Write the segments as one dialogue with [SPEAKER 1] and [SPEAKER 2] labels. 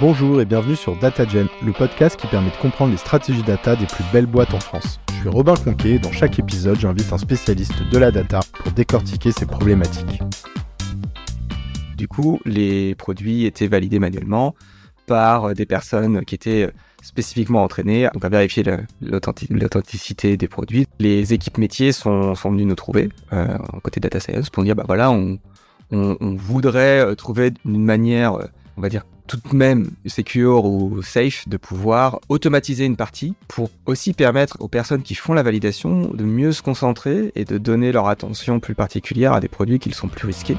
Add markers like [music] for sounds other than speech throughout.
[SPEAKER 1] Bonjour et bienvenue sur DataGen, le podcast qui permet de comprendre les stratégies data des plus belles boîtes en France. Je suis Robin Conquet et dans chaque épisode, j'invite un spécialiste de la data pour décortiquer ces problématiques.
[SPEAKER 2] Du coup, les produits étaient validés manuellement par des personnes qui étaient spécifiquement entraînées à vérifier l'authenticité des produits. Les équipes métiers sont, venues nous trouver, euh, côté data science, pour dire bah voilà, on voudrait euh, trouver une manière, euh, on va dire tout de même secure ou safe de pouvoir automatiser une partie pour aussi permettre aux personnes qui font la validation de mieux se concentrer et de donner leur attention plus particulière à des produits qui sont plus risqués.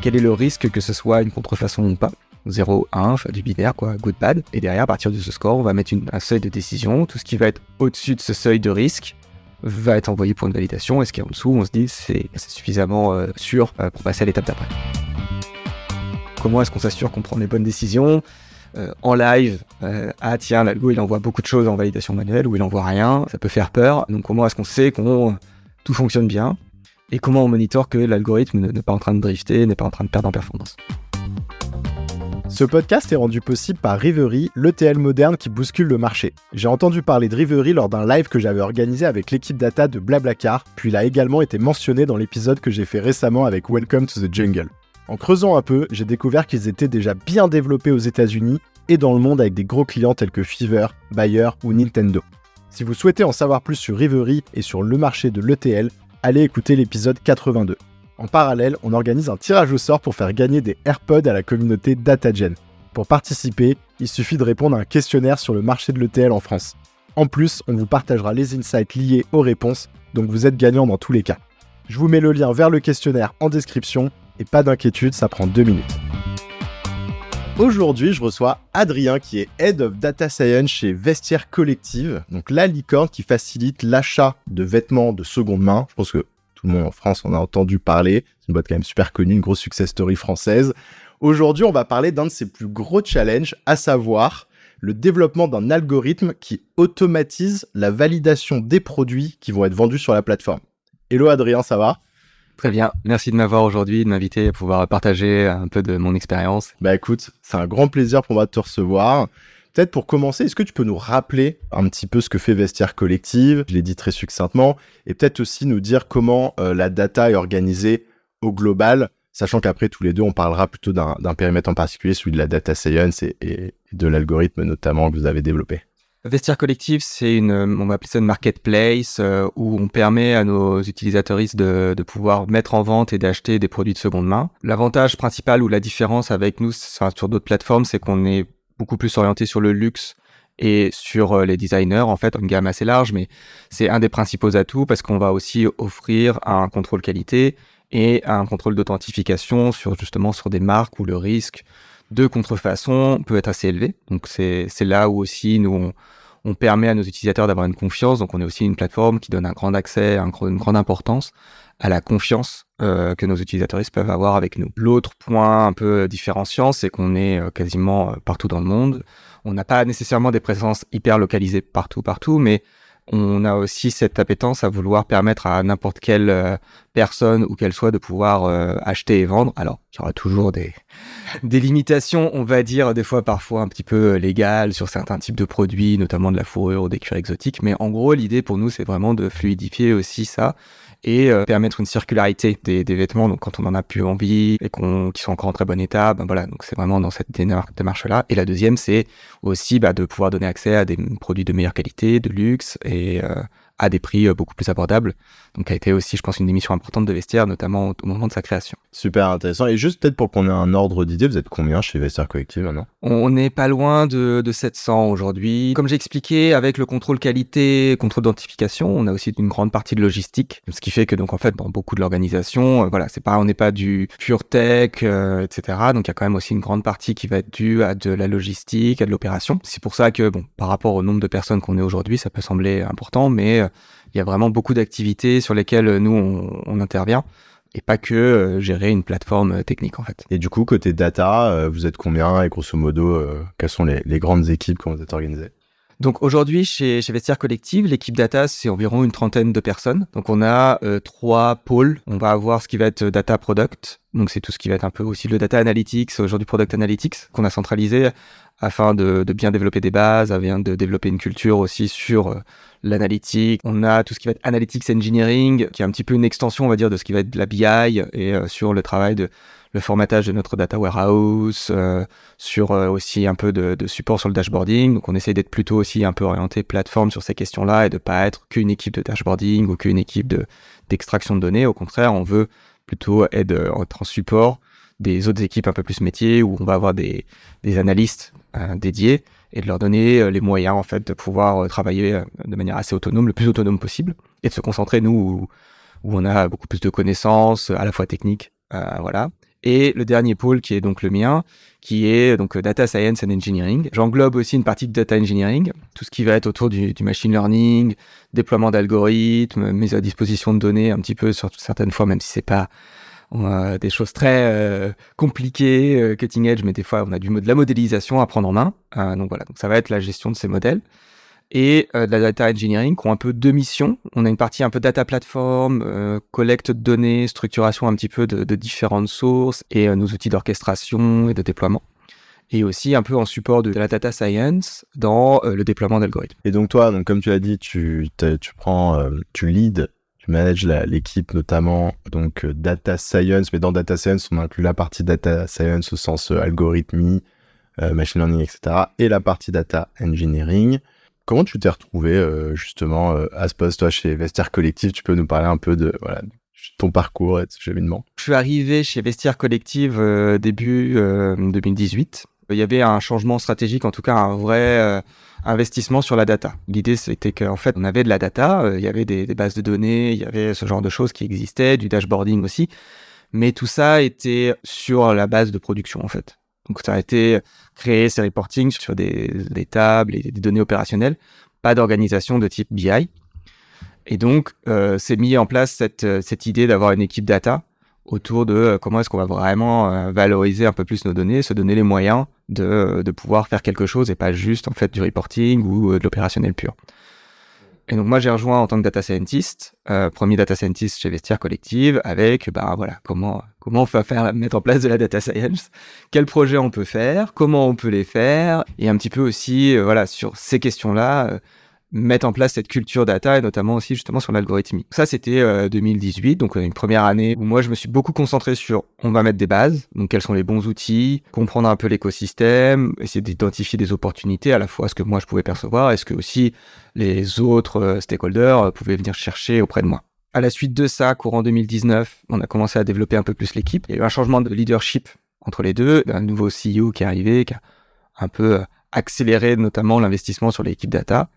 [SPEAKER 2] Quel est le risque que ce soit une contrefaçon ou pas? 0, 1, du binaire, quoi, good, bad. Et derrière, à partir de ce score, on va mettre un seuil de décision. Tout ce qui va être au-dessus de ce seuil de risque va être envoyé pour une validation. Et ce qui est en dessous, on se dit c'est suffisamment euh, sûr euh, pour passer à l'étape d'après. Comment est-ce qu'on s'assure qu'on prend les bonnes décisions euh, en live, ah tiens, l'algo il envoie beaucoup de choses en validation manuelle ou il envoie rien, ça peut faire peur. Donc comment est-ce qu'on sait qu'on tout fonctionne bien et comment on monitore que l'algorithme n'est pas en train de drifter, n'est pas en train de perdre en performance?
[SPEAKER 1] Ce podcast est rendu possible par Rivery, l'ETL moderne qui bouscule le marché. J'ai entendu parler de Rivery lors d'un live que j'avais organisé avec l'équipe data de Blablacar, puis il a également été mentionné dans l'épisode que j'ai fait récemment avec Welcome to the Jungle. En creusant un peu, j'ai découvert qu'ils étaient déjà bien développés aux États-Unis et dans le monde avec des gros clients tels que Fever, Bayer ou Nintendo. Si vous souhaitez en savoir plus sur Rivery et sur le marché de l'ETL, allez écouter l'épisode 82. En parallèle, on organise un tirage au sort pour faire gagner des AirPods à la communauté DataGen. Pour participer, il suffit de répondre à un questionnaire sur le marché de l'ETL en France. En plus, on vous partagera les insights liés aux réponses, donc vous êtes gagnant dans tous les cas. Je vous mets le lien vers le questionnaire en description, pas d'inquiétude, ça prend deux minutes. Aujourd'hui, je reçois Adrien qui est Head of Data Science chez Vestiaire Collective, donc la licorne qui facilite l'achat de vêtements de seconde main. Je pense que tout le monde en France en a entendu parler. C'est une boîte quand même super connue, une grosse success story française. Aujourd'hui, on va parler d'un de ses plus gros challenges, à savoir le développement d'un algorithme qui automatise la validation des produits qui vont être vendus sur la plateforme. Hello Adrien, ça va?
[SPEAKER 2] Très bien, merci de m'avoir aujourd'hui, de m'inviter à pouvoir partager un peu de mon expérience.
[SPEAKER 1] Bah écoute, c'est un grand plaisir pour moi de te recevoir. Peut-être pour commencer, est-ce que tu peux nous rappeler un petit peu ce que fait Vestiaire Collective? Je l'ai dit très succinctement. Et peut-être aussi nous dire comment euh, la data est organisée au global, sachant qu'après, tous les deux, on parlera plutôt d'un périmètre en particulier, celui de la data science et, de l'algorithme notamment que vous avez développé.
[SPEAKER 2] Vestiaire Collective, c'est une, on va appeler ça une marketplace euh, où on permet à nos utilisateurs de, de pouvoir mettre en vente et d'acheter des produits de seconde main. L'avantage principal ou la différence avec nous sur d'autres plateformes, c'est qu'on est beaucoup plus orienté sur le luxe et sur euh, les designers, en fait, une gamme assez large, mais c'est un des principaux atouts parce qu'on va aussi offrir un contrôle qualité et un contrôle d'authentification sur justement sur des marques où le risque de contrefaçon peut être assez élevé. Donc c'est là où aussi nous on, permet à nos utilisateurs d'avoir une confiance. Donc on est aussi une plateforme qui donne un grand accès, un, une grande importance à la confiance euh, que nos utilisateurs peuvent avoir avec nous. L'autre point un peu différenciant, c'est qu'on est euh, quasiment euh, partout dans le monde. On n'a pas nécessairement des présences hyper localisées partout, partout, mais on a aussi cette appétence à vouloir permettre à n'importe quelle euh, personne ou qu'elle soit de pouvoir euh, acheter et vendre. Alors, il y aura toujours des, [laughs] des limitations, on va dire, des fois parfois un petit peu légales sur certains types de produits, notamment de la fourrure ou des cuirs exotiques. Mais en gros, l'idée pour nous, c'est vraiment de fluidifier aussi ça et euh, permettre une circularité des, vêtements. Donc quand on en a plus envie et qu'on qui sont encore en très bon état, ben voilà. Donc c'est vraiment dans cette démarche là. Et la deuxième, c'est aussi bah, de pouvoir donner accès à des produits de meilleure qualité, de luxe et euh, à des prix euh, beaucoup plus abordables. Donc, a été aussi, je pense, une émission importante de Vestiaire, notamment au, moment de sa création.
[SPEAKER 1] Super intéressant. Et juste peut-être pour qu'on ait un ordre d'idée, vous êtes combien chez Vestiaire Collective maintenant?
[SPEAKER 2] On n'est pas loin de, de 700 aujourd'hui. Comme j'ai expliqué, avec le contrôle qualité, contrôle d'identification, on a aussi une grande partie de logistique, ce qui fait que donc en fait dans beaucoup de l'organisation, euh, voilà, c'est pas, on n'est pas du pure tech, euh, etc. Donc il y a quand même aussi une grande partie qui va être due à de la logistique, à de l'opération. C'est pour ça que bon, par rapport au nombre de personnes qu'on est aujourd'hui, ça peut sembler important, mais euh, il y a vraiment beaucoup d'activités sur lesquelles euh, nous on, intervient et pas que euh, gérer une plateforme euh, technique en fait.
[SPEAKER 1] Et du coup côté data, vous êtes combien et grosso modo quelles sont les, grandes équipes quand vous êtes organisées?
[SPEAKER 2] Donc aujourd'hui, chez, chez Vestiaire Collective, l'équipe data, c'est environ une trentaine de personnes. Donc on a euh, trois pôles. On va avoir ce qui va être data product. Donc c'est tout ce qui va être un peu aussi le data analytics, aujourd'hui product analytics, qu'on a centralisé afin de, de, bien développer des bases, afin de développer une culture aussi sur euh, l'analytique. On a tout ce qui va être analytics engineering, qui est un petit peu une extension, on va dire, de ce qui va être de la BI et euh, sur le travail de le formatage de notre data warehouse, euh, sur euh, aussi un peu de, support sur le dashboarding. Donc on essaie d'être plutôt aussi un peu orienté plateforme sur ces questions-là et de pas être qu'une équipe de dashboarding ou qu'une équipe de d'extraction de données. Au contraire, on veut plutôt être, être en support des autres équipes un peu plus métiers où on va avoir des, des analystes euh, dédiés et de leur donner euh, les moyens en fait de pouvoir euh, travailler de manière assez autonome, le plus autonome possible, et de se concentrer nous où, où on a beaucoup plus de connaissances à la fois techniques, voilà. Et le dernier pôle qui est donc le mien, qui est donc data science and engineering. J'englobe aussi une partie de data engineering, tout ce qui va être autour du, machine learning, déploiement d'algorithmes, mise à disposition de données un petit peu sur certaines fois, même si c'est pas a des choses très euh, compliquées, euh, cutting edge, mais des fois on a du de la modélisation à prendre en main. Euh, donc voilà, donc ça va être la gestion de ces modèles et de la data engineering qui ont un peu deux missions. On a une partie un peu data platform, collecte de données, structuration un petit peu de, différentes sources et nos outils d'orchestration et de déploiement. Et aussi un peu en support de, la data science dans le déploiement d'algorithmes.
[SPEAKER 1] Et donc toi, donc comme tu l'as dit, tu, tu prends, tu leads tu manages l'équipe notamment donc euh, data science, mais dans data science, on inclut la partie data science au sens euh, algorithmie, euh, machine learning, etc., et la partie data engineering. Comment tu t'es retrouvé justement à ce poste, toi, chez Vestiaire Collective Tu peux nous parler un peu de ton parcours et de ce cheminement
[SPEAKER 2] Je suis arrivé chez Vestiaire Collective début 2018. Il y avait un changement stratégique, en tout cas un vrai investissement sur la data. L'idée, c'était qu'en fait, on avait de la data, euh, il y avait des, des, bases de données, il y avait ce genre de choses qui existaient, du dashboarding aussi, mais tout ça était sur la base de production, en fait. Donc, ça a été créé, ces reporting sur des, tables et des données opérationnelles, pas d'organisation de type BI. Et donc, euh, c'est mis en place cette, cette idée d'avoir une équipe data autour de euh, comment est-ce qu'on va vraiment euh, valoriser un peu plus nos données, se donner les moyens de, de pouvoir faire quelque chose et pas juste en fait du reporting ou euh, de l'opérationnel pur. Et donc moi j'ai rejoint en tant que data scientist, euh, premier data scientist chez Vestiaire Collective, avec bah voilà comment comment on va faire mettre en place de la data science, quels projets on peut faire, comment on peut les faire, et un petit peu aussi voilà sur ces questions-là mettre en place cette culture data et notamment aussi justement sur l'algorithmie. Ça c'était 2018, euh, donc une première année où moi je me suis beaucoup concentré sur on va mettre des bases, donc quels sont les bons outils, comprendre un peu l'écosystème, essayer d'identifier des opportunités à la fois ce que moi je pouvais percevoir et ce que aussi les autres euh, stakeholders euh, pouvaient venir chercher auprès de moi. À la suite de ça, courant 2019, on a commencé à développer un peu plus l'équipe. Il y a eu un changement de leadership entre les deux, un nouveau CEO qui est arrivé, qui a un peu accéléré notamment l'investissement sur l'équipe data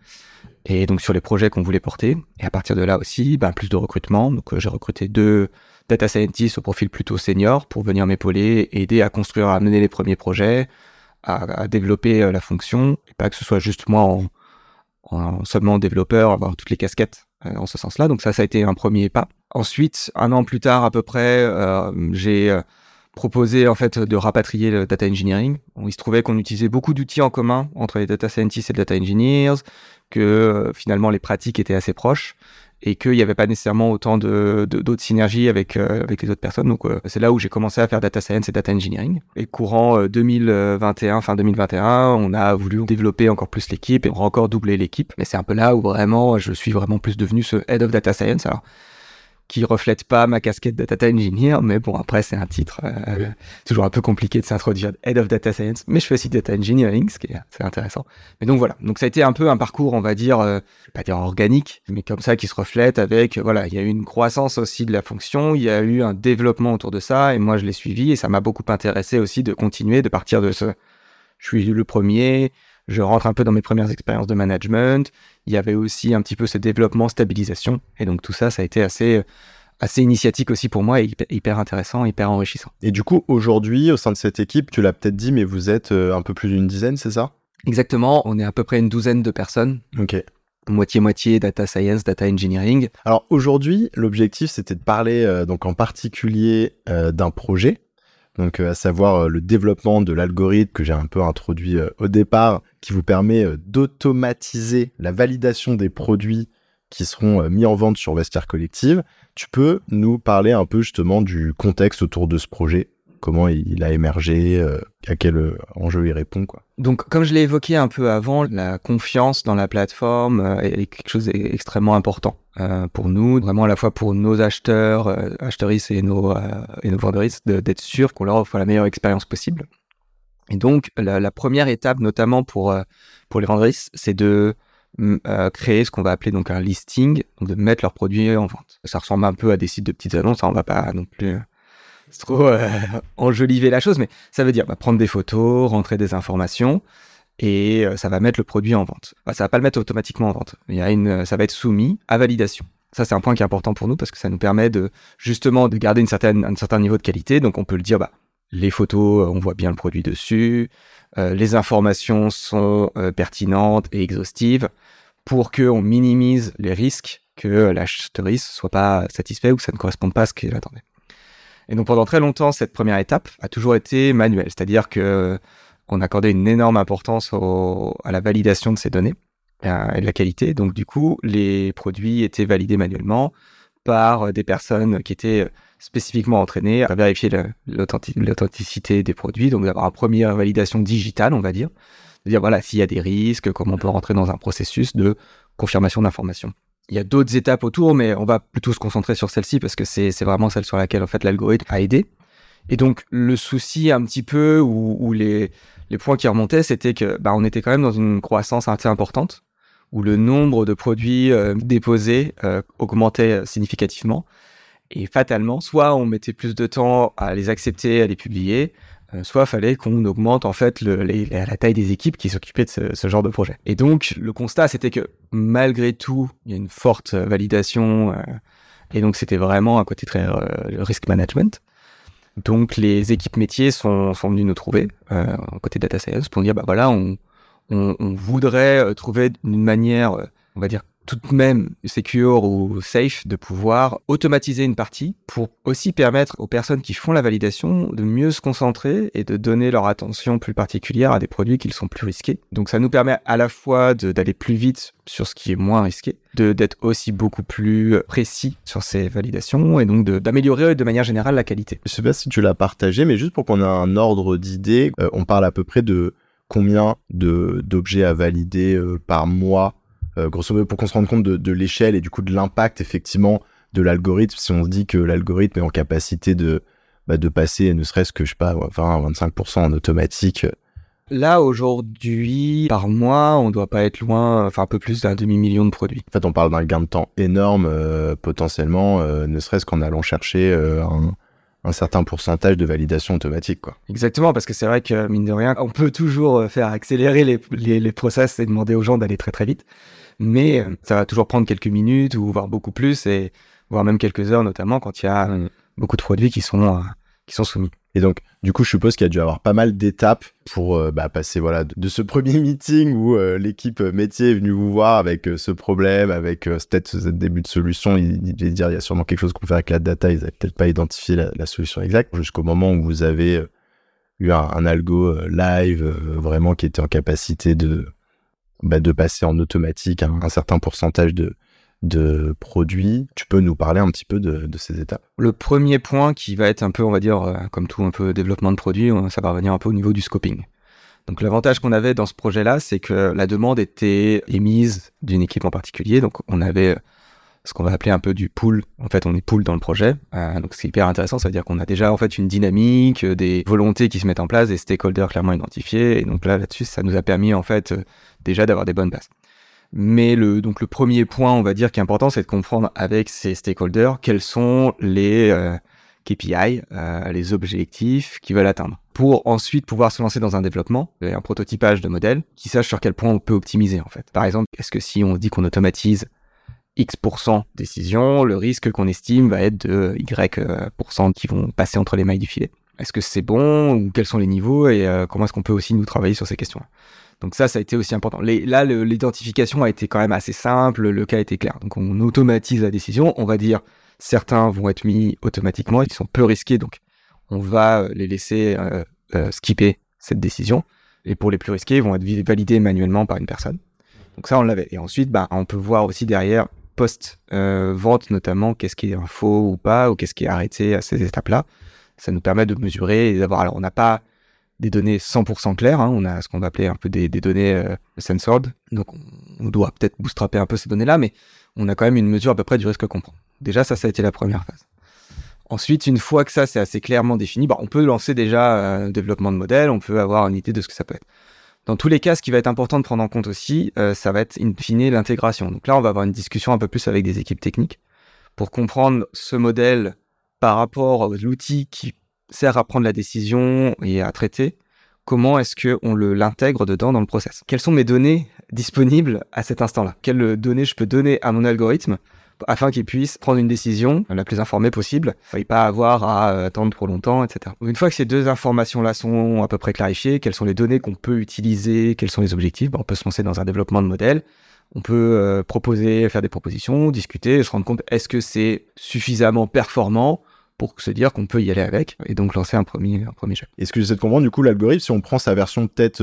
[SPEAKER 2] et donc sur les projets qu'on voulait porter. Et à partir de là aussi, ben, plus de recrutement. Donc euh, j'ai recruté deux data scientists au profil plutôt senior pour venir m'épauler, aider à construire, à mener les premiers projets, à, à développer euh, la fonction, et pas que ce soit juste moi en, en seulement développeur, avoir toutes les casquettes euh, en ce sens-là. Donc ça, ça a été un premier pas. Ensuite, un an plus tard à peu près, j'ai proposé en fait de rapatrier le data engineering. il se trouvait qu'on utilisait beaucoup d'outils en commun entre les data scientists et les data engineers, que euh, finalement les pratiques étaient assez proches et qu'il n'y avait pas nécessairement autant de d'autres synergies avec euh, avec les autres personnes. Donc euh, c'est là où j'ai commencé à faire data science et data engineering. Et courant 2021, fin 2021, on a voulu développer encore plus l'équipe et encore doublé l'équipe. Mais c'est un peu là où vraiment je suis vraiment plus devenu ce head of data science. Alors qui reflète pas ma casquette de data engineer, mais bon, après, c'est un titre euh, toujours un peu compliqué de s'introduire head of data science, mais je fais aussi data engineering, ce qui est, c'est intéressant. Mais donc voilà, donc ça a été un peu un parcours, on va dire, euh, pas dire organique, mais comme ça, qui se reflète avec, voilà, il y a eu une croissance aussi de la fonction, il y a eu un développement autour de ça, et moi, je l'ai suivi, et ça m'a beaucoup intéressé aussi de continuer, de partir de ce, je suis le premier, je rentre un peu dans mes premières expériences de management. Il y avait aussi un petit peu ce développement, stabilisation. Et donc tout ça, ça a été assez, assez initiatique aussi pour moi et hyper, intéressant, hyper enrichissant.
[SPEAKER 1] Et du coup, aujourd'hui, au sein de cette équipe, tu l'as peut-être dit, mais vous êtes euh, un peu plus d'une dizaine, c'est ça?
[SPEAKER 2] Exactement, on est à peu près une douzaine de personnes.
[SPEAKER 1] Ok.
[SPEAKER 2] Moitié-moitié data science, data engineering.
[SPEAKER 1] Alors aujourd'hui, l'objectif c'était de parler euh, donc en particulier euh, d'un projet donc à savoir le développement de l'algorithme que j'ai un peu introduit au départ, qui vous permet d'automatiser la validation des produits qui seront mis en vente sur Vestiaire Collective. Tu peux nous parler un peu justement du contexte autour de ce projet? Comment il a émergé, euh, à quel euh, enjeu il répond.
[SPEAKER 2] Donc, comme je l'ai évoqué un peu avant, la confiance dans la plateforme euh, est quelque chose d'extrêmement important pour nous, vraiment à la fois pour nos acheteurs, acheteuristes et nos, et d'être sûr qu'on leur offre la meilleure expérience possible. Et donc, la, première étape, notamment pour, pour les vendeuristes, c'est de créer ce qu'on va appeler donc un listing, de mettre leurs produits en vente. Ça ressemble un peu à des sites de petites annonces, hein, on va pas non plus c'est trop euh, [laughs] enjoliver la chose, mais ça veut dire bah, prendre des photos, rentrer des informations, et euh, ça va mettre le produit en vente. Bah, ça va pas le mettre automatiquement en vente. Il y a une, ça va être soumis à validation. Ça, c'est un point qui est important pour nous parce que ça nous permet de justement de garder une certaine, un certain niveau de qualité. Donc, on peut le dire, bah, les photos, on voit bien le produit dessus, euh, les informations sont pertinentes et exhaustives pour qu'on minimise les risques que l'acheteuriste soit pas satisfait ou que ça ne corresponde pas à ce qu'il attendait. Et donc pendant très longtemps, cette première étape a toujours été manuelle, c'est-à-dire que on accordait une énorme importance à la validation de ces données et de la qualité. Donc du coup, les produits étaient validés manuellement par des personnes qui étaient spécifiquement entraînées à vérifier l'authenticité des produits, donc d'avoir une première validation digitale, on va dire, de dire voilà s'il y a des risques, comment on peut rentrer dans un processus de confirmation d'information. Il y a d'autres étapes autour, mais on va plutôt se concentrer sur celle-ci parce que c'est vraiment celle sur laquelle en fait l'algorithme a aidé. Et donc le souci un petit peu ou, les, les points qui remontaient, c'était que bah, on était quand même dans une croissance assez importante où le nombre de produits euh, déposés euh, augmentait significativement. Et fatalement, soit on mettait plus de temps à les accepter, à les publier, soit fallait qu'on augmente en fait la taille des équipes qui s'occupaient de ce, genre de projet. Et donc le constat c'était que malgré tout, il y a une forte validation euh, et donc c'était vraiment un côté très euh, risk management. Donc les équipes métiers sont, sont venues nous trouver euh, côté data science pour dire bah voilà on, on, on voudrait trouver une manière on va dire tout de même secure ou safe de pouvoir automatiser une partie pour aussi permettre aux personnes qui font la validation de mieux se concentrer et de donner leur attention plus particulière à des produits qui sont plus risqués. Donc ça nous permet à la fois d'aller plus vite sur ce qui est moins risqué, d'être aussi beaucoup plus précis sur ces validations et donc d'améliorer de, manière générale la qualité.
[SPEAKER 1] Je sais pas si tu l'as partagé, mais juste pour qu'on ait un ordre d'idée, euh, on parle à peu près de combien d'objets à valider euh, par mois grosso modo, pour qu'on se rende compte de, l'échelle et du coup de l'impact, effectivement, de l'algorithme, si on se dit que l'algorithme est en capacité de, bah, de passer ne serait-ce que, je sais pas, 20-25% en automatique.
[SPEAKER 2] Là, aujourd'hui, par mois, on doit pas être loin, enfin un peu plus d'un demi-million de produits.
[SPEAKER 1] En fait, on parle d'un gain de temps énorme, euh, potentiellement, euh, ne serait-ce qu'en allant chercher un, un, certain pourcentage de validation automatique. Quoi.
[SPEAKER 2] Exactement, parce que c'est vrai que, mine de rien, on peut toujours faire accélérer les, les, les process et demander aux gens d'aller très très vite mais euh, ça va toujours prendre quelques minutes ou voire beaucoup plus et voire même quelques heures notamment quand il y a euh, beaucoup de produits qui sont euh, qui sont soumis.
[SPEAKER 1] Et donc, du coup, je suppose qu'il y a dû avoir pas mal d'étapes pour bah, passer voilà de, ce premier [laughs] meeting où l'équipe métier est venue vous voir avec ce problème, avec peut-être ce début de solution. Ils dire il y a sûrement quelque chose qu'on fait avec la data. Ils n'avaient peut-être pas identifié la, solution exacte jusqu'au moment où vous avez eu un algo live vraiment qui était en capacité de bah, de passer en automatique un, certain pourcentage de, de produits. Tu peux nous parler un petit peu de, ces étapes?
[SPEAKER 2] Le premier point qui va être un peu, on va dire, euh, comme tout un peu développement de produits, ça va revenir un peu au niveau du scoping. Donc l'avantage qu'on avait dans ce projet-là, c'est que la demande était émise d'une équipe en particulier. Donc on avait ce qu'on va appeler un peu du pool. En fait, on est pool dans le projet. Euh, donc c'est hyper intéressant. Ça veut dire qu'on a déjà en fait une dynamique, euh, des volontés qui se mettent en place, des stakeholders clairement identifiés. Et donc là, là-dessus, ça nous a permis en fait euh, déjà d'avoir des bonnes bases. Mais le donc le premier point, on va dire, qui est important, c'est de comprendre avec ces stakeholders quels sont les KPI, les objectifs qu'ils veulent atteindre, pour ensuite pouvoir se lancer dans un développement, un prototypage de modèle, qui sache sur quel point on peut optimiser en fait. Par exemple, est-ce que si on dit qu'on automatise X% décision, le risque qu'on estime va être de Y% euh, qui vont passer entre les mailles du filet. Est-ce que c'est bon ou quels sont les niveaux et euh, comment est-ce qu'on peut aussi nous travailler sur ces questions Donc ça, ça a été aussi important. là, l'identification a été quand même assez simple, le cas était clair. Donc on automatise la décision, on va dire certains vont être mis automatiquement, ils sont peu risqués, donc on va les laisser skipper cette décision. Et pour les plus risqués, ils vont être validés manuellement par une personne. Donc ça, on l'avait. Et ensuite, bah, on peut voir aussi derrière, post-vente notamment, qu'est-ce qui est faux ou pas, ou qu'est-ce qui est arrêté à ces étapes-là. Ça nous permet de mesurer et d'avoir... Alors, on n'a pas des données 100% claires, hein. on a ce qu'on va appeler un peu des, données euh, censored, donc on, doit peut-être bootstrapper un peu ces données-là, mais on a quand même une mesure à peu près du risque qu'on prend. Déjà, ça, ça a été la première phase. Ensuite, une fois que ça c'est assez clairement défini, bah, on peut lancer déjà un développement de modèle, on peut avoir une idée de ce que ça peut être. Dans tous les cas, ce qui va être important de prendre en compte aussi, euh, ça va être in fine l'intégration. Donc là, on va avoir une discussion un peu plus avec des équipes techniques pour comprendre ce modèle par rapport à l'outil qui sert à prendre la décision et à traiter. Comment est-ce qu'on l'intègre dedans dans le process? Quelles sont mes données disponibles à cet instant-là? Quelles données je peux donner à mon algorithme afin qu'il puisse prendre une décision la plus informée possible. Ne pas avoir à euh, attendre trop longtemps, etc. Une fois que ces deux informations-là sont à peu près clarifiées, quelles sont les données qu'on peut utiliser, quels sont les objectifs, ben, on peut se lancer dans un développement de modèle. On peut euh, proposer, faire des propositions, discuter, se rendre compte est-ce que c'est suffisamment performant pour se dire qu'on peut y aller avec et donc lancer un premier, un premier jeu.
[SPEAKER 1] Est-ce que j'essaie de comprendre du coup l'algorithme, si on prend sa version peut-être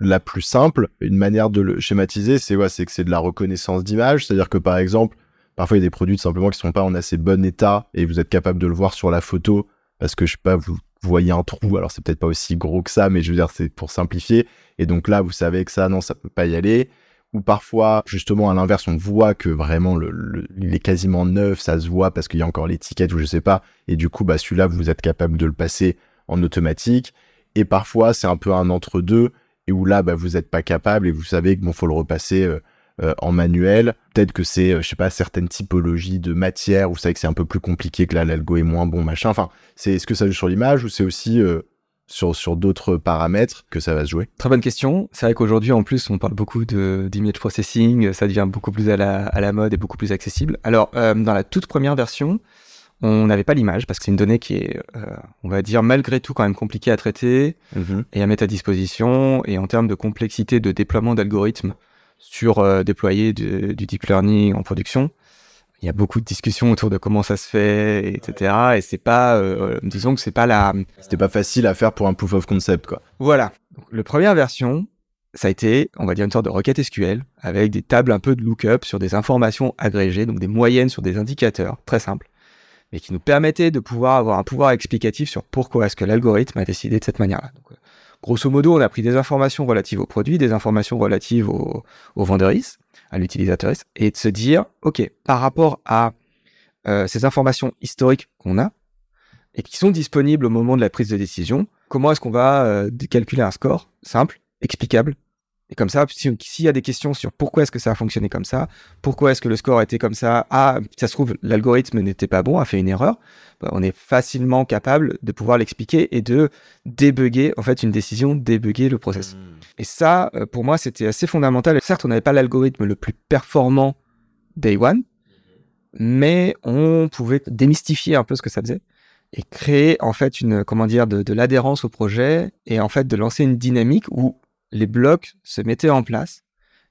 [SPEAKER 1] la plus simple, une manière de le schématiser, c'est ouais, que c'est de la reconnaissance d'image, c'est-à-dire que par exemple, parfois il y a des produits simplement qui sont pas en assez bon état et vous êtes capable de le voir sur la photo parce que je sais pas, vous voyez un trou, alors c'est peut-être pas aussi gros que ça, mais je veux dire c'est pour simplifier. Et donc là, vous savez que ça, non, ça peut pas y aller. Ou parfois, justement, à l'inverse, on voit que vraiment le, il est quasiment neuf, ça se voit parce qu'il y a encore l'étiquette ou je sais pas. Et du coup, bah celui-là, vous êtes capable de le passer en automatique. Et parfois, c'est un peu un entre-deux et où là, bah, vous n'êtes pas capable et vous savez que bon, faut le repasser euh, euh, en manuel. Peut-être que c'est, euh, je sais pas, certaines typologies de matière où vous savez que c'est un peu plus compliqué, que là, l'algo est moins bon, machin. Enfin, c'est, est-ce que ça joue sur l'image ou c'est aussi sur, sur d'autres paramètres que ça va se jouer?
[SPEAKER 2] Très bonne question. C'est vrai qu'aujourd'hui, en plus, on parle beaucoup d'image processing. Ça devient beaucoup plus à la, à la mode et beaucoup plus accessible. Alors, dans la toute première version, on n'avait pas l'image parce que c'est une donnée qui est, euh, on va dire, malgré tout quand même compliquée à traiter mhm. et à mettre à disposition. Et en termes de complexité de déploiement d'algorithmes sur euh, déployer du, deep learning en production, il y a beaucoup de discussions autour de comment ça se fait, etc. Et c'est pas, euh, disons que c'est pas la.
[SPEAKER 1] C'était pas facile à faire pour un proof of concept, quoi.
[SPEAKER 2] Voilà. Donc, le première version, ça a été, on va dire, une sorte de requête SQL avec des tables un peu de lookup sur des informations agrégées, donc des moyennes sur des indicateurs, très simples mais qui nous permettait de pouvoir avoir un pouvoir explicatif sur pourquoi est-ce que l'algorithme a décidé de cette manière-là. Euh, grosso modo, on a pris des informations relatives au produit, des informations relatives au, au à l'utilisateur, et de se dire, OK, par rapport à euh, ces informations historiques qu'on a, et qui sont disponibles au moment de la prise de décision, comment est-ce qu'on va euh, calculer un score simple, explicable, et comme ça, s'il y a des questions sur pourquoi est-ce que ça a fonctionné comme ça, pourquoi est-ce que le score était comme ça, ah, ça se trouve, l'algorithme n'était pas bon, a fait une erreur, bah, on est facilement capable de pouvoir l'expliquer et de débugger, en fait, une décision, débugger le process. Hmm. Et ça, euh, pour moi, c'était assez fondamental. Certes, on n'avait pas l'algorithme le plus performant day one, mais on pouvait démystifier un peu ce que ça faisait et créer, en fait, une, comment dire, de, de l'adhérence au projet et en fait, de lancer une dynamique où les blocs se mettaient en place.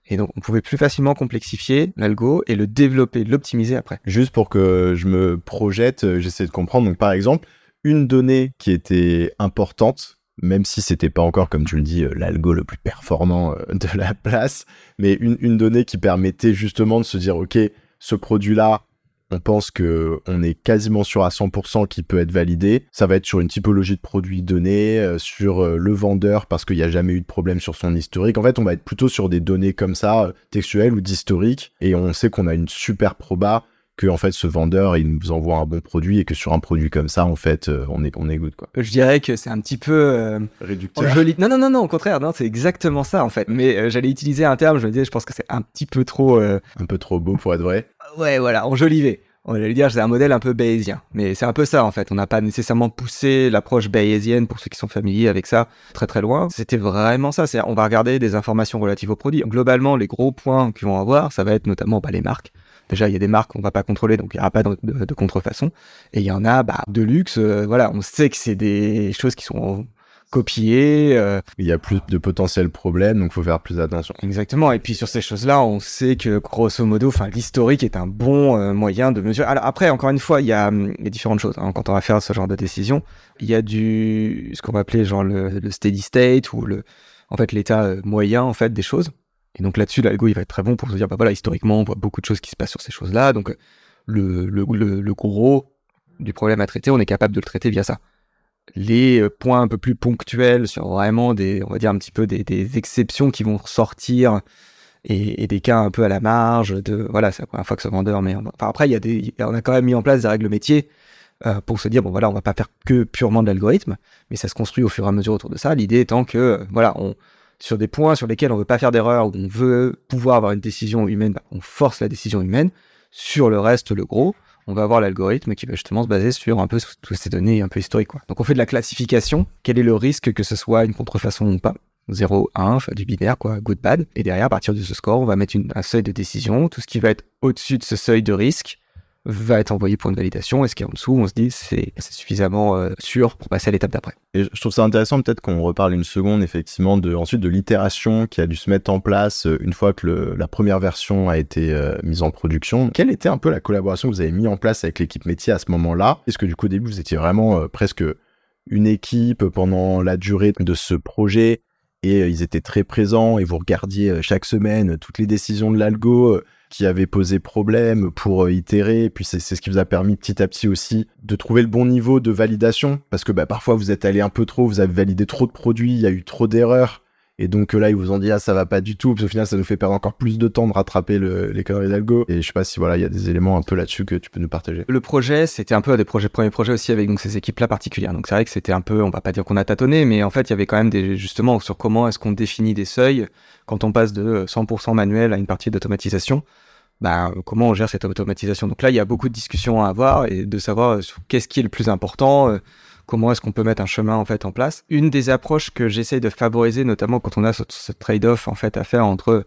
[SPEAKER 2] Et donc, on pouvait plus facilement complexifier l'algo et le développer, l'optimiser après.
[SPEAKER 1] Juste pour que je me projette, euh, j'essaie de comprendre. Donc, par exemple, une donnée qui était importante, même si c'était pas encore, comme tu le dis, euh, l'algo le plus performant euh, de la [laughs] place, mais une, une donnée qui permettait justement de se dire, OK, ce produit-là, on pense que on est quasiment sûr à 100% qu'il peut être validé. Ça va être sur une typologie de produit donné, euh, sur euh, le vendeur parce qu'il n'y a jamais eu de problème sur son historique. En fait, on va être plutôt sur des données comme ça, euh, textuelles ou d'historique, et on sait qu'on a une super proba que en fait ce vendeur il nous envoie un bon produit et que sur un produit comme ça en fait on est on est good quoi.
[SPEAKER 2] Je dirais que c'est un petit peu
[SPEAKER 1] réducteur.
[SPEAKER 2] Joli... Non non non non au contraire non c'est exactement ça en fait. Mais j'allais utiliser un terme je me disais je pense que c'est un petit peu trop
[SPEAKER 1] un peu trop beau pour être vrai
[SPEAKER 2] ouais, voilà, enjolivé. On va lui dire, c'est un modèle un peu bayésien. Mais c'est un peu ça, en fait. On n'a pas nécessairement poussé l'approche bayésienne, pour ceux qui sont familiers avec ça, très très loin. C'était vraiment ça. C'est, on va regarder des informations relatives au produit. Globalement, les gros points qu'ils vont avoir, ça va être notamment bah, les marques. Déjà, il y a des marques qu'on va pas contrôler, donc il n'y aura pas de, contrefaçon. Et il y en a bah, de luxe. Euh, voilà, on sait que c'est des choses qui sont copier. euh,
[SPEAKER 1] Il y a plus de potentiels problèmes, donc faut faire plus attention.
[SPEAKER 2] Exactement. Et puis sur ces choses-là, on sait que grosso modo, enfin l'historique est un bon euh, moyen de mesurer. Alors après, encore une fois, il y a, hum, il y a différentes choses hein, quand on va faire ce genre de décision. Il y a du ce qu'on va appeler genre le, le steady state ou le en fait l'état euh, moyen en fait des choses. Et donc là-dessus, l'algo il va être très bon pour se dire bah voilà historiquement, on voit beaucoup de choses qui se passent sur ces choses-là. Donc le, le, le, le gros du problème à traiter, on est capable de le traiter via ça les euh, points un peu plus ponctuels sur vraiment des, on va dire un petit peu des, des exceptions qui vont sortir et, et des cas un peu à la marge de, voilà, c'est la première fois que ce vendeur, mais enfin après, il y a des, on a quand même mis en place des règles métiers euh, pour se dire, bon voilà, on va pas faire que purement de l'algorithme, mais ça se construit au fur et à mesure autour de ça. L'idée étant que, euh, voilà, on, sur des points sur lesquels on veut pas faire d'erreur, où on veut pouvoir avoir une décision humaine, bah, on force la décision humaine. Sur le reste, le gros, on va avoir l'algorithme qui va justement se baser sur un peu toutes ces données un peu historiques. Quoi. Donc on fait de la classification. Quel est le risque que ce soit une contrefaçon ou pas? 0, 1, enfin, du binaire, quoi, good, bad. Et derrière, à partir de ce score, on va mettre un seuil de décision. Tout ce qui va être au-dessus de ce seuil de risque va être envoyé pour une validation. Et ce qui en dessous, on se dit c'est suffisamment euh, sûr pour passer à l'étape d'après.
[SPEAKER 1] Et je trouve ça intéressant peut-être qu'on reparle une seconde effectivement de ensuite de l'itération qui a dû se mettre en place euh, une fois que la première version a été euh, mise en production. Quelle était un peu la collaboration que vous avez mis en place avec l'équipe métier à ce moment-là? Est-ce que du coup au début vous étiez vraiment presque une équipe pendant la durée de ce projet et ils étaient très présents et vous regardiez chaque semaine toutes les décisions de l'algo qui avaient posé problème pour euh, itérer. Puis c'est ce qui vous a permis petit à petit aussi de trouver le bon niveau de validation parce que bah, parfois vous êtes allé un peu trop, vous avez validé trop de produits, il y a eu trop d'erreurs. Et donc euh, là, ils vous ont dit, ah, ça va pas du tout, parce qu'au final, ça nous fait perdre encore plus de temps de rattraper le- les conneries d'algo. Et je sais pas si voilà, il y a des éléments un peu là-dessus que tu peux nous partager.
[SPEAKER 2] Le projet, c'était un peu des projets, premiers projets aussi avec donc, ces équipes-là particulières. Donc c'est vrai que c'était un peu, on va pas dire qu'on a tâtonné, mais en fait, il y avait quand même des, justement, sur comment est-ce qu'on définit des seuils quand on passe de 100% manuel à une partie d'automatisation. Bah, comment on gère cette automatisation Donc là, il y a beaucoup de discussions à avoir et de savoir euh, qu'est-ce qui est le plus important, euh, comment est-ce qu'on peut mettre un chemin en fait en place. Une des approches que j'essaye de favoriser, notamment quand on a ce, ce trade-off en fait à faire entre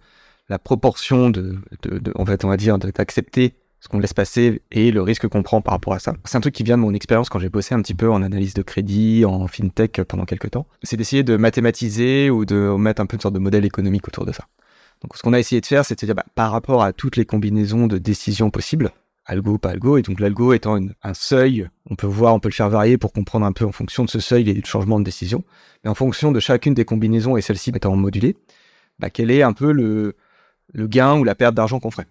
[SPEAKER 2] la proportion de, de, de- en fait, on va dire, d'accepter ce qu'on laisse passer et le risque qu'on prend par rapport à ça. C'est un truc qui vient de mon expérience quand j'ai bossé un petit peu en analyse de crédit, en fintech pendant quelques temps. C'est d'essayer de mathématiser ou de mettre un peu une sorte de modèle économique autour de ça. Donc ce qu'on a essayé de faire, c'est de dire bah, par rapport à toutes les combinaisons de décisions possibles, algo, pas algo, et donc l'algo étant un seuil, on peut voir, on peut le faire varier pour comprendre un peu en fonction de ce seuil les changements de décision, mais en fonction de chacune des combinaisons et celle-ci étant modulée, bah, quel est un peu le, le gain ou la perte d'argent qu'on ferait.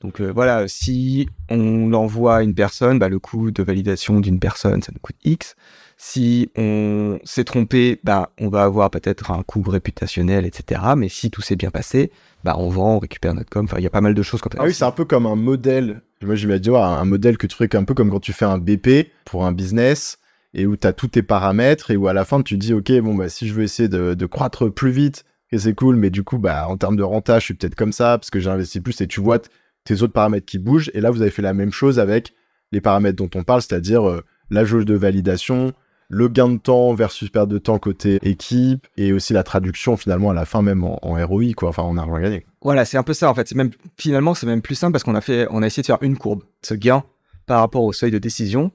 [SPEAKER 2] Donc euh, voilà, si on envoie une personne, bah, le coût de validation d'une personne, ça nous coûte X. Si on s'est trompé, bah, on va avoir peut-être un coût réputationnel, etc. Mais si tout s'est bien passé, bah, on vend, on récupère notre com. Enfin, il y a pas mal de choses comme ça.
[SPEAKER 1] Ah oui, c'est un peu comme un modèle. Moi, j'imagine un modèle que tu ferais un peu comme quand tu fais un BP pour un business et où tu as tous tes paramètres et où à la fin tu dis, OK, bon, bah, si je veux essayer de, croître plus vite, que c'est cool, mais du coup, bah, en termes de renta, je suis peut-être comme ça parce que j'ai investi plus et tu vois tes autres paramètres qui bougent. Et là, vous avez fait la même chose avec les paramètres dont on parle, c'est-à-dire euh, la jauge de validation, le gain de temps versus perte de temps côté équipe et aussi la traduction finalement à la fin même en, en ROI, quoi, enfin en argent gagné.
[SPEAKER 2] Voilà, c'est un peu ça en fait. C'est même finalement c'est même plus simple parce qu'on a fait, on a essayé de faire une courbe, ce gain par rapport au seuil de décision.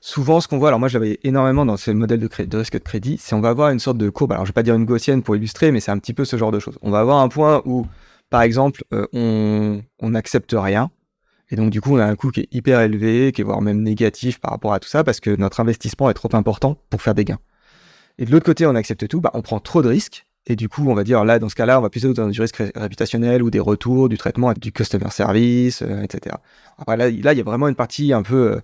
[SPEAKER 2] Souvent, ce qu'on voit, alors moi j'avais énormément dans ce modèle de, de risque de crédit, c'est on va avoir une sorte de courbe. Alors je vais pas dire une gaussienne pour illustrer, mais c'est un petit peu ce genre de choses. On va avoir un point où, par exemple, euh, on on n'accepte rien. Et donc, du coup, on a un coût qui est hyper élevé, qui est voire même négatif par rapport à tout ça, parce que notre investissement est trop important pour faire des gains. Et de l'autre côté, on accepte tout, bah, on prend trop de risques. Et du coup, on va dire, là, dans ce cas-là, on va plutôt dans du risque ré- réputationnel ou des retours, du traitement, du customer service, euh, etc. Après, là, il y a vraiment une partie un peu euh,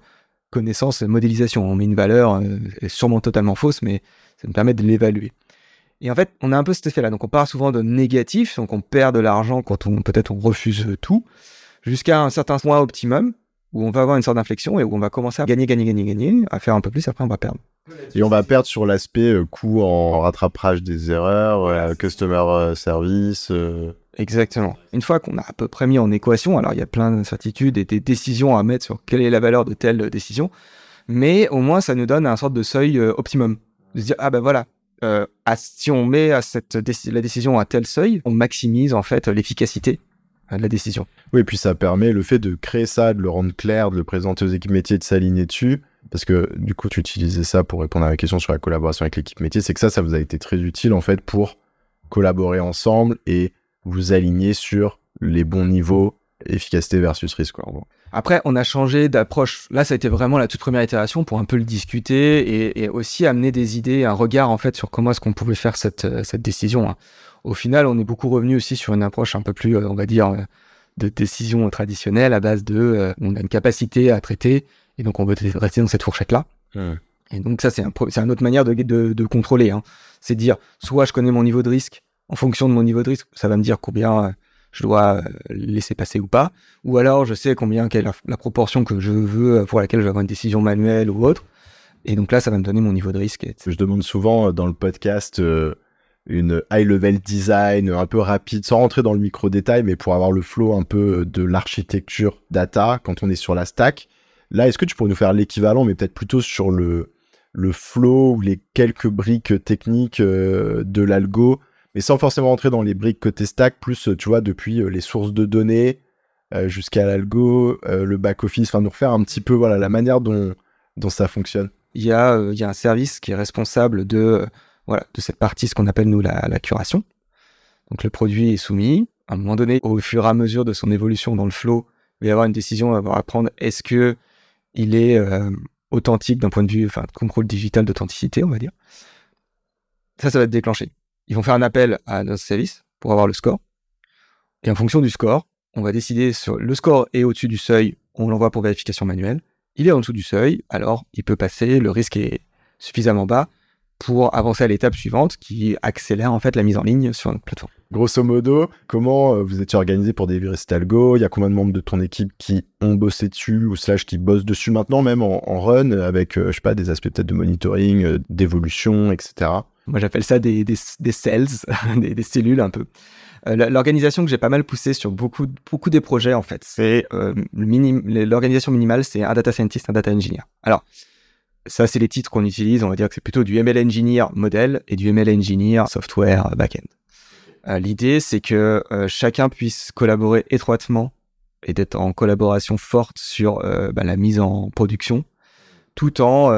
[SPEAKER 2] connaissance, modélisation. On met une valeur, euh, sûrement totalement fausse, mais ça nous permet de l'évaluer. Et en fait, on a un peu cet effet-là. Donc, on part souvent de négatif, donc on perd de l'argent quand on peut-être on refuse tout, jusqu'à un certain point optimum où on va avoir une sorte d'inflexion et où on va commencer à gagner, gagner, gagner, gagner, à faire un peu plus. Après, on va perdre.
[SPEAKER 1] Et on va perdre sur l'aspect euh, coût en rattrapage des erreurs, euh, customer euh, service. euh.
[SPEAKER 2] Exactement. Une fois qu'on a à peu près mis en équation, alors il y a plein d'incertitudes et des décisions à mettre sur quelle est la valeur de telle décision, mais au moins ça nous donne un sorte de seuil optimum. De se dire, ah ben voilà, à- si on met à cette la décision à tel seuil, on maximise en fait l'efficacité de la décision.
[SPEAKER 1] Oui, et puis ça permet le fait de créer ça, de le rendre clair, de le présenter aux équipes métiers, de s'aligner dessus, parce que du coup, tu utilisais ça pour répondre à la question sur la collaboration avec l'équipe métier, c'est que ça, ça vous a été très utile en fait pour collaborer ensemble et vous aligner sur les bons niveaux efficacité versus risque. Quoi,
[SPEAKER 2] Après, on a changé d'approche. Là, ça a été vraiment la toute première itération pour un peu le discuter et, aussi amener des idées, un regard en fait sur comment est-ce qu'on pouvait faire cette, euh, cette décision. Hein. Au final, on est beaucoup revenu aussi sur une approche un peu plus, euh, on va dire, euh, de décision traditionnelle à base de, on a une capacité à traiter et donc on veut rester dans cette fourchette-là. Mmh. Et donc ça, c'est un, une autre manière de, de, de contrôler. Hein. C'est dire, soit je connais mon niveau de risque, en fonction de mon niveau de risque, ça va me dire combien je dois euh, laisser passer ou pas, ou alors je sais combien quelle est la, proportion que je veux pour laquelle je vais avoir une décision manuelle ou autre. Et donc là, ça va me donner mon niveau de risque.
[SPEAKER 1] Je demande souvent euh, dans le podcast euh, une high level design un peu rapide, sans rentrer dans le micro détail, mais pour avoir le flow un peu de l'architecture data quand on est sur la stack. Là, est-ce que tu pourrais nous faire l'équivalent, mais peut-être plutôt sur le, le flow ou les quelques briques techniques de l'algo mais sans forcément rentrer dans les briques côté stack, plus, tu vois, depuis euh, les sources de données euh, jusqu'à l'algo, euh, le back-office, enfin, nous refaire un petit peu, voilà, la manière dont, dont ça fonctionne.
[SPEAKER 2] Il y, a, il y a un service qui est responsable de, voilà, de cette partie, ce qu'on appelle, nous, la, curation. Donc, le produit est soumis. À un moment donné, au fur et à mesure de son évolution dans le flow, il va y avoir une décision à prendre. Est-ce que il est authentique d'un point de vue, enfin, contrôle digital d'authenticité, on va dire? Ça, ça va être déclenché ils vont faire un appel à notre service pour avoir le score. Et en fonction du score, on va décider sur le score est au-dessus du seuil, on l'envoie pour vérification manuelle. Il est en dessous du seuil, alors il peut passer, le risque est suffisamment bas pour avancer à l'étape suivante qui accélère en fait la mise en ligne sur notre plateforme.
[SPEAKER 1] Grosso modo, comment euh, vous étiez organisé pour délivrer cet algo? Il y a combien de membres de ton équipe qui ont bossé dessus ou slash qui bossent dessus maintenant même en, run avec, euh, je sais pas, des aspects peut-être de monitoring, euh, d'évolution, etc.
[SPEAKER 2] Moi, j'appelle ça des, des, des cells, [laughs] des, des, cellules un peu. Euh, l'organisation que j'ai pas mal poussée sur beaucoup, beaucoup des projets, en fait, c'est euh, l'organisation minimale, c'est un data scientist, un data engineer. Alors, ça, c'est les titres qu'on utilise. On va dire que c'est plutôt du ML engineer modèle et du ML engineer software backend. Euh, L'idée, c'est que euh, chacun puisse collaborer étroitement et d'être en collaboration forte sur euh, bah, la mise en production tout en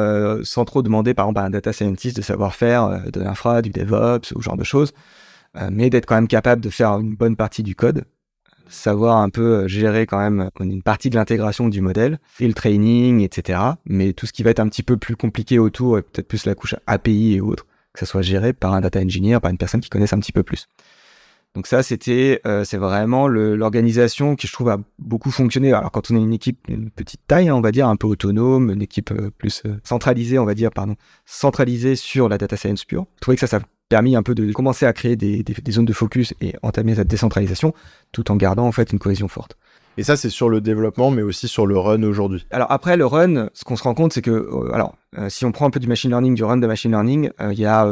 [SPEAKER 2] sans trop demander par exemple à un data scientist de savoir faire de l'infra, du DevOps ou ce genre de choses, mais d'être quand même capable de faire une bonne partie du code, savoir un peu gérer quand même une partie de l'intégration du modèle et le training, etc. Mais tout ce qui va être un petit peu plus compliqué autour et peut-être plus la couche API et autres, que ça soit géré par un data engineer, par une personne qui connaisse un petit peu plus. Donc ça, c'était, euh, c'est vraiment l'organisation qui je trouve a beaucoup fonctionné. Alors quand on est une équipe une petite taille, hein, on va dire un peu autonome, une équipe euh, plus euh, centralisée, on va dire, pardon, centralisée sur la data science pure. Je trouvais que ça, ça permis un peu de commencer à créer des, des, des, zones de focus et entamer cette décentralisation, tout en gardant en fait une cohésion forte.
[SPEAKER 1] Et ça, c'est sur le développement, mais aussi sur le run aujourd'hui.
[SPEAKER 2] Alors après le run, ce qu'on se rend compte, c'est que, alors, si on prend un peu du machine learning, du run de machine learning, il y a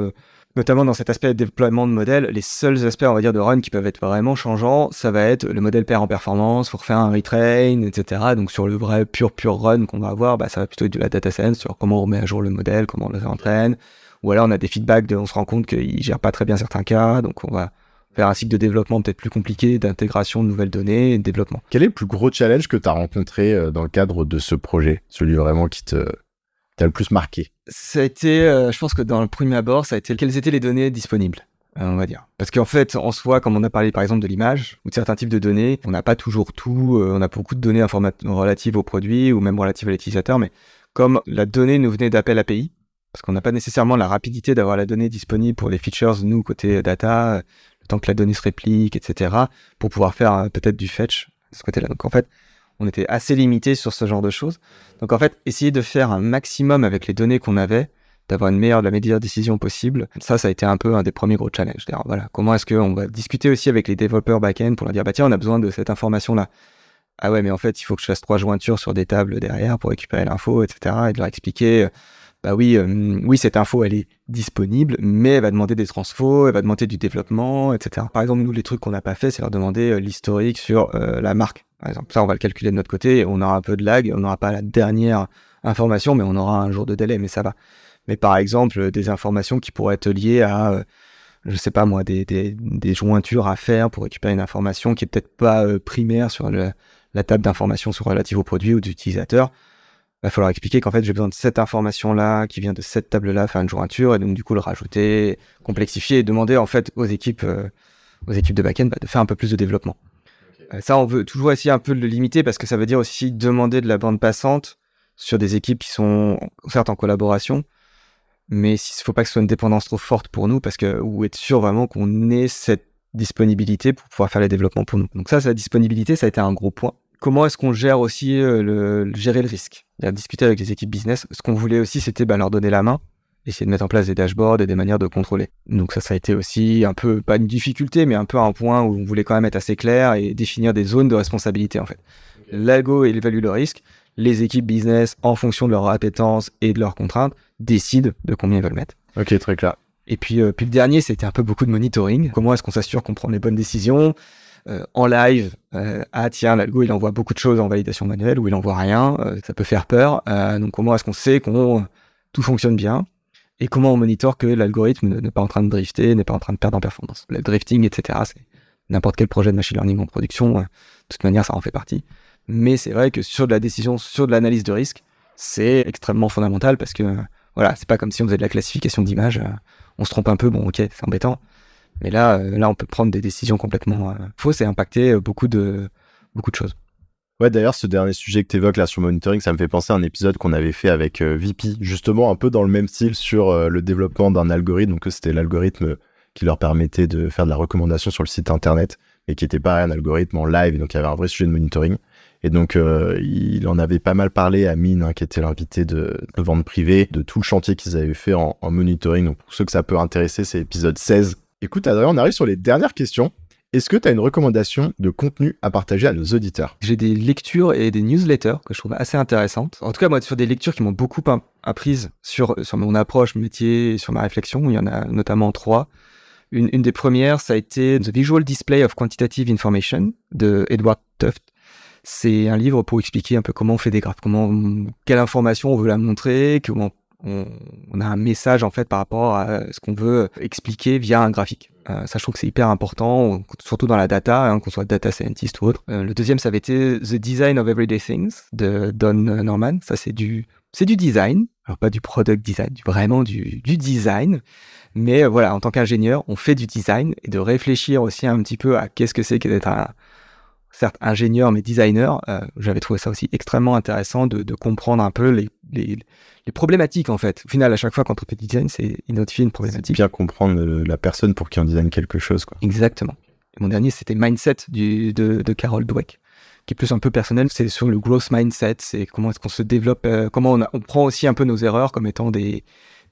[SPEAKER 2] notamment dans cet aspect de déploiement de modèle, les seuls aspects, on va dire, de run qui peuvent être vraiment changeants, ça va être le modèle perd en performance, faut refaire un retrain, etc. Donc sur le vrai pur pur run qu'on va avoir, bah, ça va plutôt être de la data science sur comment on remet à jour le modèle, comment on le réentraîne. Ou alors on a des feedbacks de, on se rend compte qu'il gère pas très bien certains cas, donc on va faire un cycle de développement peut-être plus compliqué, d'intégration de nouvelles données et de développement.
[SPEAKER 1] Quel est le plus gros challenge que tu as rencontré euh, dans le cadre de ce projet? Celui vraiment qui te t'a le plus marqué?
[SPEAKER 2] Ça a été, euh, je pense que dans le premier abord, ça a été quelles étaient les données disponibles euh, on va dire. Parce qu'en fait, en soi, comme on a parlé par exemple de l'image ou de certains types de données, on n'a pas toujours tout, euh, on a beaucoup de données relatives au produit ou même relatives à l'utilisateur, mais comme la donnée nous venait d'appel API, parce qu'on n'a pas nécessairement la rapidité d'avoir la donnée disponible pour les features, nous, côté data, le temps que la donnée se réplique, etc., pour pouvoir faire peut-être du fetch de ce côté-là. Donc en fait, on était assez limité sur ce genre de choses. Donc en fait, essayer de faire un maximum avec les données qu'on avait, d'avoir une meilleure, la meilleure décision possible, ça, ça a été un peu un des premiers gros challenges. Voilà, comment est-ce qu'on va discuter aussi avec les développeurs back-end pour leur dire, bah tiens, on a besoin de cette information-là. Ah ouais, mais en fait, il faut que je fasse trois jointures sur des tables derrière pour récupérer l'info, etc. Et de leur expliquer, euh, bah oui, euh, oui, cette info, elle est disponible, mais elle va demander des transfos, elle va demander du développement, etc. Par exemple, nous, les trucs qu'on n'a pas fait, c'est leur demander euh, l'historique sur la marque. Par exemple, ça, on va le calculer de notre côté. On aura un peu de lag, on n'aura pas la dernière information, mais on aura un jour de délai, mais ça va. Mais par exemple, des informations qui pourraient être liées à, euh, je sais pas moi, des, des, jointures à faire pour récupérer une information qui est peut-être pas euh, primaire sur la table d'information sur relative au produit ou d'utilisateur. Va falloir expliquer qu'en fait j'ai besoin de cette information là qui vient de cette table là faire une jointure et donc du coup le rajouter complexifier et demander en fait aux équipes euh, aux équipes de backend bah, de faire un peu plus de développement. Euh, ça on veut toujours essayer un peu de le limiter parce que ça veut dire aussi demander de la bande passante sur des équipes qui sont certes en collaboration mais il faut pas que ce soit une dépendance trop forte pour nous parce que ou être sûr vraiment qu'on ait cette disponibilité pour pouvoir faire les développements pour nous. Donc ça, c'est la disponibilité ça a été un gros point comment est-ce qu'on gère aussi euh, le, gérer le risque Discuter avec les équipes business. Ce qu'on voulait aussi, c'était bah, leur donner la main, essayer de mettre en place des dashboards et des manières de contrôler. Donc ça, ça a été aussi un peu, pas une difficulté, mais un peu un point où on voulait quand même être assez clair et définir des zones de responsabilité en fait. L'algo, évalue le risque. Les équipes business, en fonction de leur appétence et de leurs contraintes, décident de combien ils veulent mettre.
[SPEAKER 1] Ok, très clair.
[SPEAKER 2] Et puis, euh, puis le dernier, c'était un peu beaucoup de monitoring. Comment est-ce qu'on s'assure qu'on prend les bonnes décisions? Euh, en live, euh, ah tiens, l'algo il envoie beaucoup de choses en validation manuelle ou il envoie rien, euh, ça peut faire peur. donc comment est-ce qu'on sait qu'on tout fonctionne bien et comment on monitore que l'algorithme n'est pas en train de drifter, n'est pas en train de perdre en performance? Le drifting, etc. C'est n'importe quel projet de machine learning en production, de toute manière ça en fait partie. Mais c'est vrai que sur de la décision, sur de l'analyse de risque, c'est extrêmement fondamental parce que voilà, c'est pas comme si on faisait de la classification d'images, on se trompe un peu, bon ok, c'est embêtant, mais là, euh, là, on peut prendre des décisions complètement euh, fausses et impacter euh, beaucoup de, beaucoup de choses.
[SPEAKER 1] Ouais, d'ailleurs, ce dernier sujet que tu évoques là sur monitoring, ça me fait penser à un épisode qu'on avait fait avec VP, justement un peu dans le même style sur le développement d'un algorithme. Donc, c'était l'algorithme qui leur permettait de faire de la recommandation sur le site internet et qui était pas un algorithme en live. donc, il y avait un vrai sujet de monitoring. Et donc, il en avait pas mal parlé à Mine, hein, qui était l'invité de, vente privée, de tout le chantier qu'ils avaient fait en, en monitoring. Donc, pour ceux que ça peut intéresser, c'est l'épisode 16 Écoute, Adrien, on arrive sur les dernières questions. Est-ce que tu as une recommandation de contenu à partager à nos auditeurs?
[SPEAKER 2] J'ai des lectures et des newsletters que je trouve assez intéressantes. En tout cas, moi, sur des lectures qui m'ont beaucoup appris sur, sur mon approche métier et sur ma réflexion. Il y en a notamment trois. Une, des premières, ça a été The Visual Display of Quantitative Information de Edward Tuft. C'est un livre pour expliquer un peu comment on fait des graphes, comment, quelle information on veut la montrer, comment on, a un message en fait par rapport à ce qu'on veut expliquer via un graphique. Euh, ça, je trouve que c'est hyper important, surtout dans la data, hein, qu'on soit data scientist ou autre. Euh, le deuxième, ça avait été The Design of Everyday Things de Don Norman. Ça, c'est du, c'est du design. Alors, pas du product design, du, vraiment du, du design. Mais euh, voilà, en tant qu'ingénieur, on fait du design et de réfléchir aussi un petit peu à qu'est-ce que c'est que d'être un, certes ingénieur, mais designer, euh, j'avais trouvé ça aussi extrêmement intéressant de, comprendre un peu les, les, problématiques en fait. Au final, à chaque fois quand on fait design, c'est identifier une problématique.
[SPEAKER 1] Bien comprendre la personne pour qui on design quelque chose. Quoi.
[SPEAKER 2] Exactement. mon dernier, c'était Mindset du, de, de Carol Dweck, qui est plus un peu personnel. C'est sur le growth mindset, c'est comment est-ce qu'on se développe, euh, comment on, on, prend aussi un peu nos erreurs comme étant des,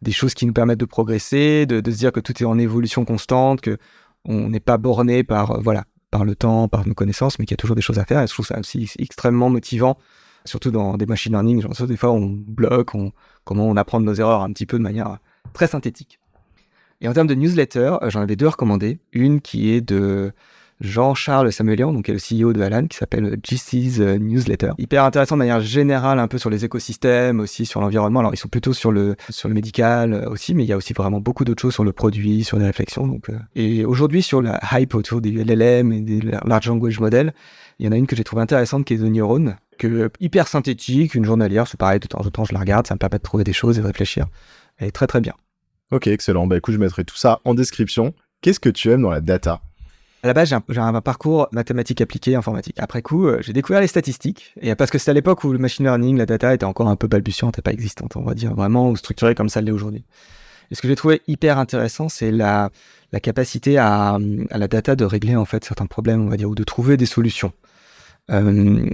[SPEAKER 2] des choses qui nous permettent de progresser, de, de se dire que tout est en évolution constante, que on n'est pas borné par euh, voilà par le temps, par nos connaissances, mais qu'il y a toujours des choses à faire. Et je trouve ça aussi extrêmement motivant, surtout dans des machines learning. Genre, des fois, on bloque, on, comment on apprend nos erreurs un petit peu de manière très synthétique. Et en termes de newsletter, euh, j'en avais deux recommandées. Une qui est de Jean-Charles Samuelian, donc qui est le CEO de Alan, qui s'appelle GC's euh, Newsletter. Hyper intéressant de manière générale, un peu sur les écosystèmes, aussi sur l'environnement. Alors ils sont plutôt sur le sur le médical euh, aussi, mais il y a aussi vraiment beaucoup d'autres choses sur le produit, sur les réflexions. Donc euh. et aujourd'hui sur la hype autour des LLM et des large language models, il y en a une que j'ai trouvé intéressante qui est The Neuron, que hyper synthétique, une journalière, c'est pareil de temps en temps je la regarde, ça me permet de trouver des choses et de réfléchir. Elle est très très bien.
[SPEAKER 1] Ok, excellent. Bah écoute, je mettrai tout ça en description. Qu'est-ce que tu aimes dans la data?
[SPEAKER 2] À la base, j'ai un, parcours mathématique appliqué informatique. Après coup, euh, j'ai découvert les statistiques. Et parce que c'était à l'époque où le machine learning, la data était encore un peu balbutiante et pas existante, on va dire, vraiment structurée comme ça l'est aujourd'hui. Et ce que j'ai trouvé hyper intéressant, c'est la, capacité à, la data de régler en fait certains problèmes, on va dire, ou de trouver des solutions. Euh,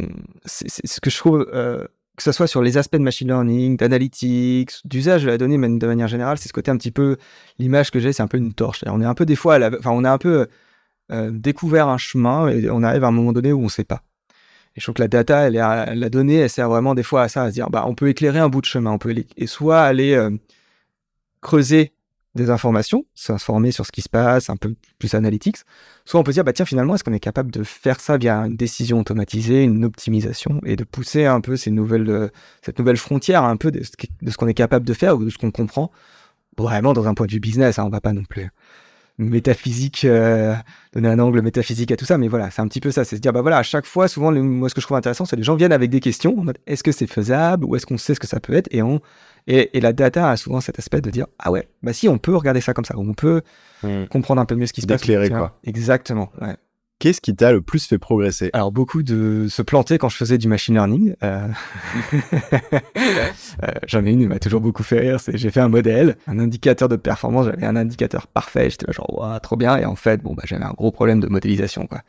[SPEAKER 2] c'est ce que je trouve, euh, que ce soit sur les aspects de machine learning, d'analytics, d'usage de la donnée, mais de manière générale, c'est ce côté un petit peu, l'image que j'ai, c'est un peu une torche. On est un peu des fois, enfin, on est un peu euh, découvert un chemin et on arrive à un moment donné où on ne sait pas. Et je trouve que la data, elle est la donnée, elle sert vraiment des fois à ça, à se dire, bah, on peut éclairer un bout de chemin, on peut et soit aller euh, creuser des informations, s'informer sur ce qui se passe, un peu plus analytics, soit on peut dire, bah tiens, finalement, est-ce qu'on est capable de faire ça via une décision automatisée, une optimisation, et de pousser un peu ces nouvelles, euh, cette nouvelle frontière un peu de ce qu'on est capable de faire ou de ce qu'on comprend, vraiment dans un point de vue business, hein, on va pas non plus métaphysique, euh, donner un angle métaphysique à tout ça, mais voilà, c'est un petit peu ça, c'est se dire, bah voilà, à chaque fois, souvent, moi, ce que je trouve intéressant, c'est que les gens viennent avec des questions, en mode, est-ce que c'est faisable, ou est-ce qu'on sait ce que ça peut être, et on, et, la data a souvent cet aspect de dire, ah ouais, bah si, on peut regarder ça comme ça, on peut hmm. comprendre un peu mieux ce qui se passe.
[SPEAKER 1] D'éclairer, quoi.
[SPEAKER 2] Exactement, ouais.
[SPEAKER 1] Qu'est-ce qui t'a le plus fait progresser?
[SPEAKER 2] Alors beaucoup de se planter quand je faisais du machine learning. Euh... [laughs] euh, J'en ai une, qui m'a toujours beaucoup fait rire. C'est j'ai fait un modèle, un indicateur de performance. J'avais un indicateur parfait. J'étais là genre waouh, trop bien. Et en fait, bon bah j'avais un gros problème de modélisation quoi.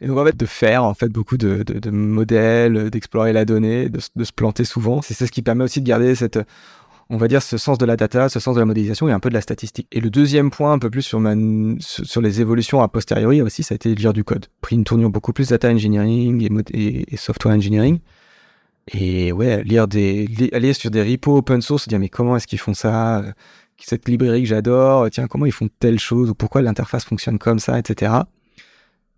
[SPEAKER 2] Et donc en fait de faire en fait beaucoup de, de, de modèles, d'explorer la donnée, de, de, se planter souvent. C'est ce qui permet aussi de garder cette on va dire, ce sens de la data, ce sens de la modélisation et un peu de la statistique. Et le deuxième point, un peu plus sur, sur les évolutions a posteriori aussi, ça a été de lire du code. Pris une tournure beaucoup plus data engineering et, software engineering. Et ouais, lire des, aller sur des repos open source, dire mais comment est-ce qu'ils font ça? Cette librairie que j'adore, tiens, comment ils font telle chose? Ou pourquoi l'interface fonctionne comme ça, etc.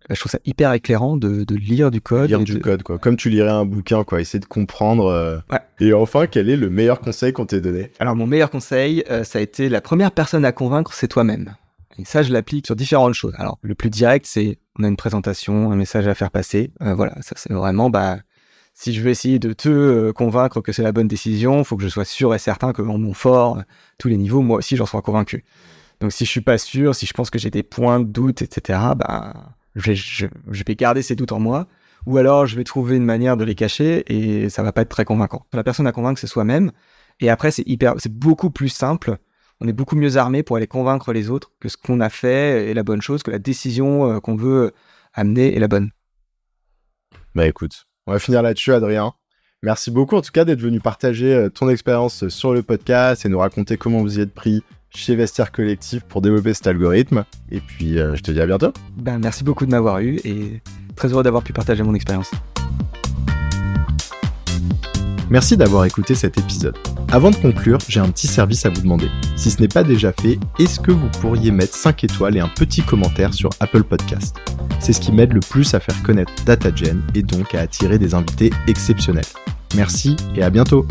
[SPEAKER 2] Je trouve ça hyper éclairant de, lire du code.
[SPEAKER 1] Lire du code, quoi. Comme tu lirais un bouquin, quoi. Essayer de comprendre. Euh. Et enfin, quel est le meilleur conseil qu'on t'ait donné?
[SPEAKER 2] Alors, mon meilleur conseil, euh, ça a été la première personne à convaincre, c'est toi-même. Et ça, je l'applique sur différentes choses. Alors, le plus direct, c'est on a une présentation, un message à faire passer. Euh, voilà, ça c'est vraiment, bah, si je veux essayer de te convaincre que c'est la bonne décision, il faut que je sois sûr et certain que mon fort, tous les niveaux, moi aussi, j'en sois convaincu. Donc, si je suis pas sûr, si je pense que j'ai des points de doute, etc., bah, je vais, garder ces doutes en moi, ou alors je vais trouver une manière de les cacher et ça va pas être très convaincant. La personne à convaincre, c'est soi-même. Et après, c'est hyper, c'est beaucoup plus simple. On est beaucoup mieux armé pour aller convaincre les autres que ce qu'on a fait est la bonne chose, que la décision euh, qu'on veut amener est la bonne.
[SPEAKER 1] Bah écoute, on va finir là-dessus, Adrien. Merci beaucoup en tout cas d'être venu partager euh, ton expérience sur le podcast et nous raconter comment vous y êtes pris chez Vestiaire Collectif pour développer cet algorithme. Et puis, euh, je te dis à bientôt.
[SPEAKER 2] Ben, merci beaucoup de m'avoir eu et très heureux d'avoir pu partager mon expérience.
[SPEAKER 1] Merci d'avoir écouté cet épisode. Avant de conclure, j'ai un petit service à vous demander. Si ce n'est pas déjà fait, est-ce que vous pourriez mettre 5 étoiles et un petit commentaire sur Apple Podcast? C'est ce qui m'aide le plus à faire connaître DataGen et donc à attirer des invités exceptionnels. Merci et à bientôt